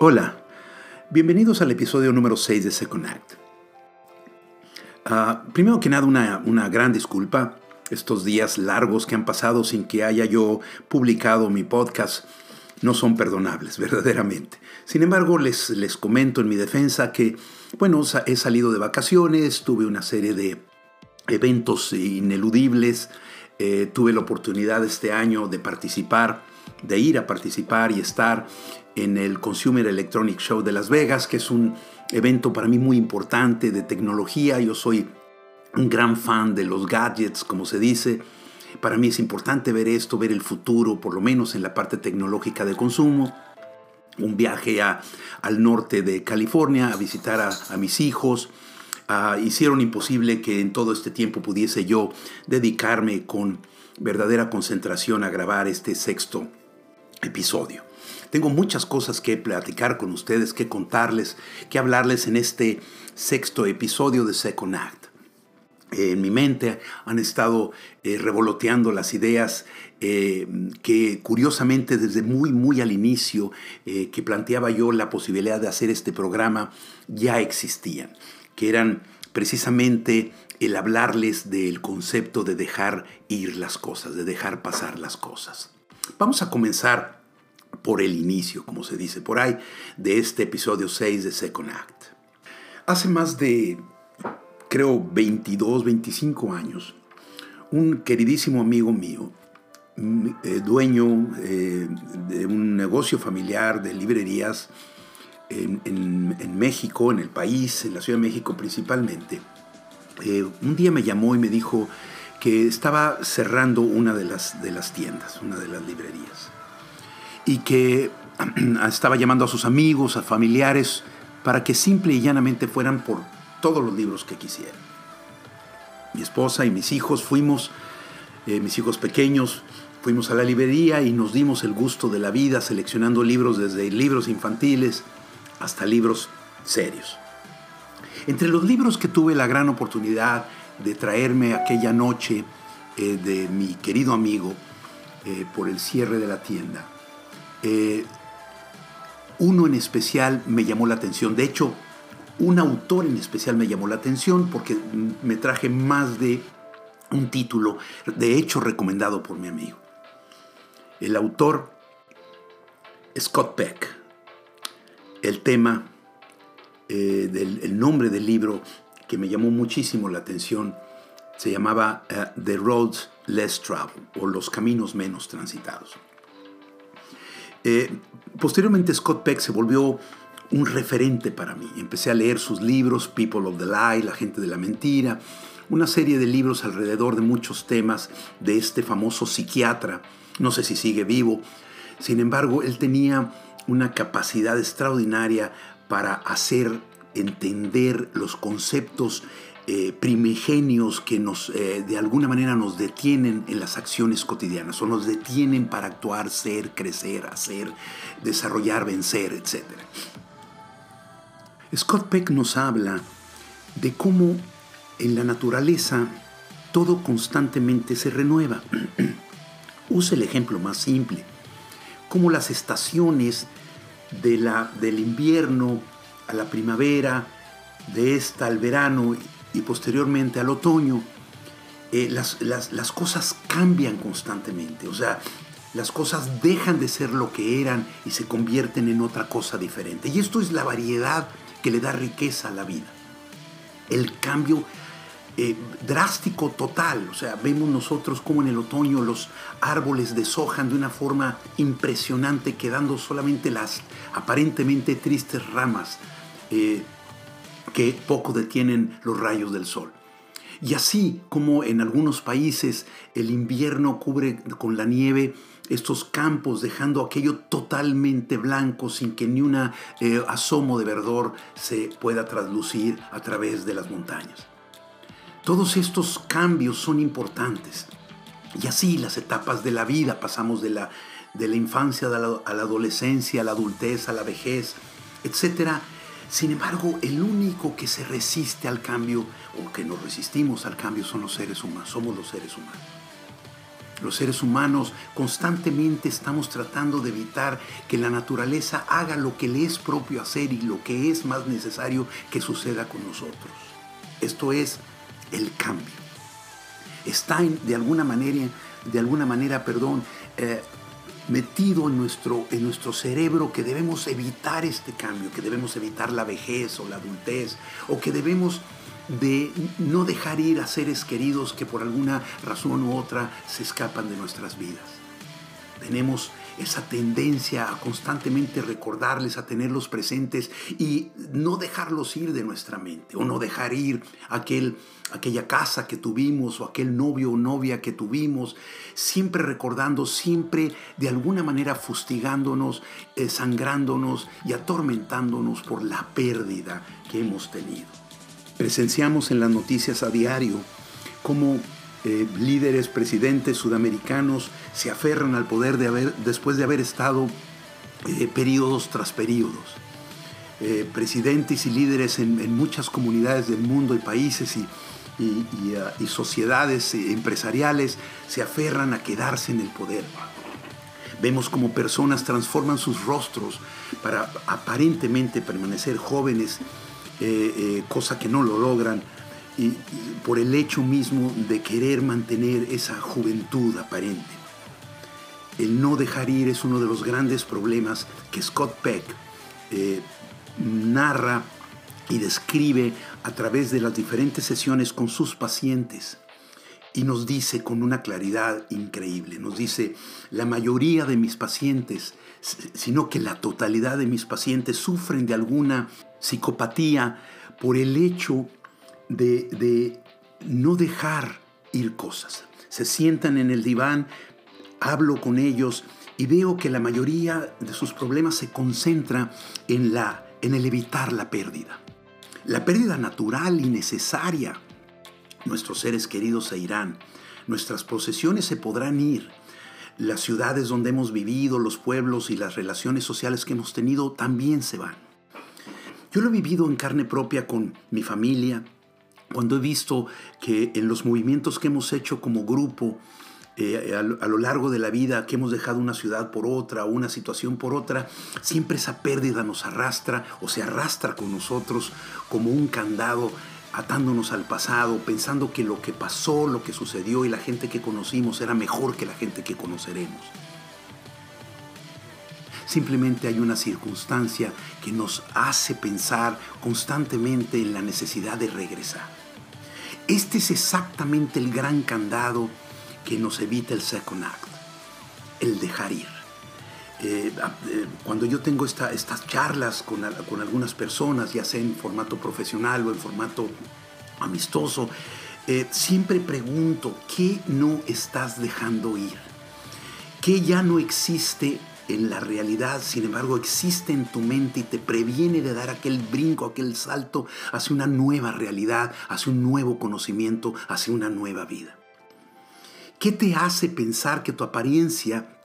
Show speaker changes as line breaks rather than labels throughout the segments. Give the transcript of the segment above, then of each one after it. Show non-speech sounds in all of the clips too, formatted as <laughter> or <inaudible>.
Hola, bienvenidos al episodio número 6 de Second Act. Ah, primero que nada, una, una gran disculpa. Estos días largos que han pasado sin que haya yo publicado mi podcast no son perdonables, <laughs> verdaderamente. Sin embargo, les, les comento en mi defensa que, bueno, he salido de vacaciones, tuve una serie de eventos ineludibles, eh, tuve la oportunidad este año de participar, de ir a participar y estar en el Consumer Electronic Show de Las Vegas, que es un evento para mí muy importante de tecnología. Yo soy un gran fan de los gadgets, como se dice. Para mí es importante ver esto, ver el futuro, por lo menos en la parte tecnológica de consumo. Un viaje al norte de California a visitar a, mis hijos. Ah, hicieron imposible que en todo este tiempo pudiese yo dedicarme con verdadera concentración a grabar este sexto episodio. Tengo muchas cosas que platicar con ustedes, que contarles, que hablarles en este sexto episodio de Second Act. en mi mente han estado eh, revoloteando las ideas eh, que curiosamente desde muy muy al inicio eh, que planteaba yo la posibilidad de hacer este programa ya existían, que eran precisamente el hablarles del concepto de dejar ir las cosas, de dejar pasar las cosas. Vamos a comenzar por el inicio, como se dice por ahí, de este episodio 6 de Second Act. Hace más de, creo, 22, 25 años, un queridísimo amigo mío, mm, eh, dueño eh, de un negocio familiar de librerías en, México, en el país, en la Ciudad de México principalmente, eh, un día me llamó y me dijo que estaba cerrando una de las, de las tiendas, una de las librerías y que <clears throat> estaba llamando a sus amigos, a familiares, para que simple y llanamente fueran por todos los libros que quisieran. Mi esposa y mis hijos fuimos, eh, mis hijos pequeños, fuimos a la librería y nos dimos el gusto de la vida seleccionando libros desde libros infantiles hasta libros serios. Entre los libros que tuve la gran oportunidad de traerme aquella noche eh, de mi querido amigo eh, por el cierre de la tienda, eh, uno en especial me llamó la atención. De hecho, un autor en especial me llamó la atención porque me traje más de un título, de hecho recomendado por mi amigo. El autor, Scott Peck. El tema, eh, del, el nombre del libro que me llamó muchísimo la atención, se llamaba eh, The Roads Less Traveled o Los Caminos Menos Transitados. Eh, posteriormente Scott Peck se volvió un referente para mí. Empecé a leer sus libros, People of the Lie, La gente de la mentira, una serie de libros alrededor de muchos temas de este famoso psiquiatra. No sé si sigue vivo. Sin embargo, él tenía una capacidad extraordinaria para hacer entender los conceptos eh, primigenios que nos, eh, de alguna manera nos detienen en las acciones cotidianas o nos detienen para actuar, ser, crecer, hacer, desarrollar, vencer, etc. Scott Peck nos habla de cómo en la naturaleza todo constantemente se renueva. <clears throat> Usa el ejemplo más simple, como las estaciones de la, del invierno a la primavera, de esta al verano y posteriormente al otoño, eh, las, las, cosas cambian constantemente. O sea, las cosas dejan de ser lo que eran y se convierten en otra cosa diferente. Y esto es la variedad que le da riqueza a la vida. El cambio eh, drástico total. O sea, vemos nosotros como en el otoño los árboles deshojan de una forma impresionante, quedando solamente las aparentemente tristes ramas. Eh, que poco detienen los rayos del sol. Y así como en algunos países el invierno cubre con la nieve estos campos, dejando aquello totalmente blanco sin que ni un eh, asomo de verdor se pueda traslucir a través de las montañas. Todos estos cambios son importantes. Y así las etapas de la vida, pasamos de la, de la infancia a la, a la adolescencia, a la adultez, a la vejez, etcétera, sin embargo, el único que se resiste al cambio o que nos resistimos al cambio son los seres humanos, somos los seres humanos. Los seres humanos constantemente estamos tratando de evitar que la naturaleza haga lo que le es propio hacer y lo que es más necesario que suceda con nosotros. Esto es el cambio. Está de alguna manera, de alguna manera, perdón, eh, metido en nuestro, en nuestro cerebro que debemos evitar este cambio, que debemos evitar la vejez o la adultez, o que debemos de no dejar ir a seres queridos que por alguna razón u otra se escapan de nuestras vidas. Tenemos esa tendencia a constantemente recordarles, a tenerlos presentes y no dejarlos ir de nuestra mente o no dejar ir aquel, aquella casa que tuvimos o aquel novio o novia que tuvimos, siempre recordando, siempre de alguna manera fustigándonos, eh, sangrándonos y atormentándonos por la pérdida que hemos tenido. Presenciamos en las noticias a diario cómo eh, líderes, presidentes sudamericanos se aferran al poder de haber, después de haber estado eh, periodos tras periodos. Eh, presidentes y líderes en, muchas comunidades del mundo y países y, y sociedades empresariales se aferran a quedarse en el poder. Vemos como personas transforman sus rostros para aparentemente permanecer jóvenes eh, eh, cosa que no lo logran, y, por el hecho mismo de querer mantener esa juventud aparente. El no dejar ir es uno de los grandes problemas que Scott Peck eh, narra y describe a través de las diferentes sesiones con sus pacientes. Y nos dice con una claridad increíble, nos dice, la mayoría de mis pacientes, sino que la totalidad de mis pacientes sufren de alguna psicopatía por el hecho de, no dejar ir cosas. Se sientan en el diván, hablo con ellos y veo que la mayoría de sus problemas se concentra en, la, en el evitar la pérdida. La pérdida natural y necesaria. Nuestros seres queridos se irán, nuestras posesiones se podrán ir, las ciudades donde hemos vivido, los pueblos y las relaciones sociales que hemos tenido también se van. Yo lo he vivido en carne propia con mi familia, cuando he visto que en los movimientos que hemos hecho como grupo, eh, a, lo largo de la vida, que hemos dejado una ciudad por otra, una situación por otra, siempre esa pérdida nos arrastra o se arrastra con nosotros como un candado atándonos al pasado, pensando que lo que pasó, lo que sucedió y la gente que conocimos era mejor que la gente que conoceremos. Simplemente hay una circunstancia que nos hace pensar constantemente en la necesidad de regresar. Este es exactamente el gran candado que nos evita el second act, el dejar ir. Eh, eh, cuando yo tengo estas charlas con, con, algunas personas, ya sea en formato profesional o en formato amistoso, eh, siempre pregunto, ¿qué no estás dejando ir? ¿Qué ya no existe en la realidad, sin embargo, existe en tu mente y te previene de dar aquel brinco, aquel salto hacia una nueva realidad, hacia un nuevo conocimiento, hacia una nueva vida. ¿Qué te hace pensar que tu apariencia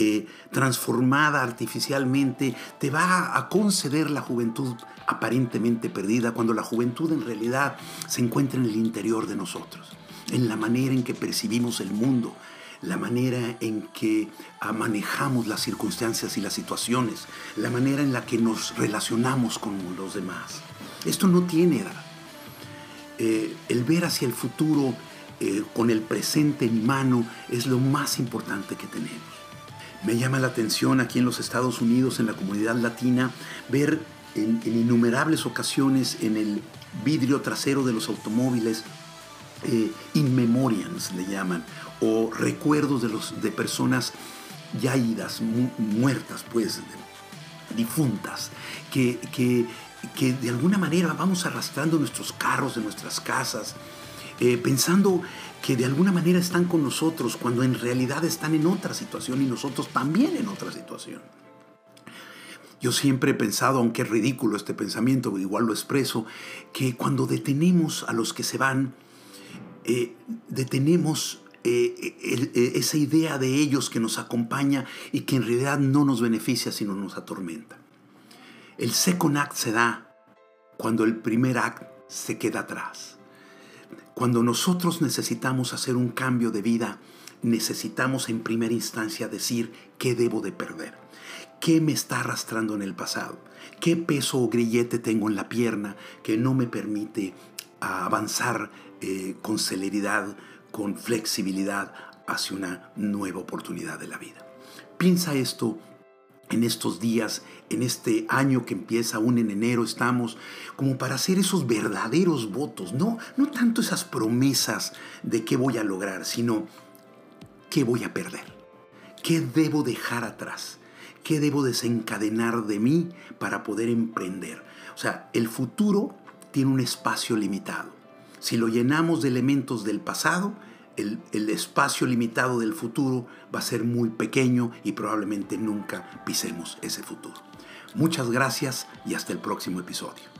eh, transformada artificialmente te va a conceder la juventud aparentemente perdida cuando la juventud en realidad se encuentra en el interior de nosotros, en la manera en que percibimos el mundo, la manera en que ah, manejamos las circunstancias y las situaciones, la manera en la que nos relacionamos con los demás. Esto no tiene edad. Eh, el ver hacia el futuro eh, con el presente en mano es lo más importante que tenemos. Me llama la atención aquí en los Estados Unidos, en la comunidad latina, ver en, innumerables ocasiones en el vidrio trasero de los automóviles eh, in memoriams le llaman, o recuerdos de, los, de personas ya idas, muertas, pues, difuntas, que, que, que, de alguna manera vamos arrastrando nuestros carros de nuestras casas, eh, pensando que de alguna manera están con nosotros cuando en realidad están en otra situación y nosotros también en otra situación. Yo siempre he pensado, aunque es ridículo este pensamiento, igual lo expreso, que cuando detenemos a los que se van, eh, detenemos eh, eh, esa idea de ellos que nos acompaña y que en realidad no nos beneficia sino nos atormenta. El second act se da cuando el primer act se queda atrás. Cuando nosotros necesitamos hacer un cambio de vida, necesitamos en primera instancia decir qué debo de perder, qué me está arrastrando en el pasado, qué peso o grillete tengo en la pierna que no me permite avanzar eh, con celeridad, con flexibilidad hacia una nueva oportunidad de la vida. Piensa esto en estos días, en este año que empieza aún en enero estamos, como para hacer esos verdaderos votos, no, no tanto esas promesas de qué voy a lograr, sino qué voy a perder, qué debo dejar atrás, qué debo desencadenar de mí para poder emprender. O sea, el futuro tiene un espacio limitado. Si lo llenamos de elementos del pasado, el, espacio limitado del futuro va a ser muy pequeño y probablemente nunca pisemos ese futuro. Muchas gracias y hasta el próximo episodio.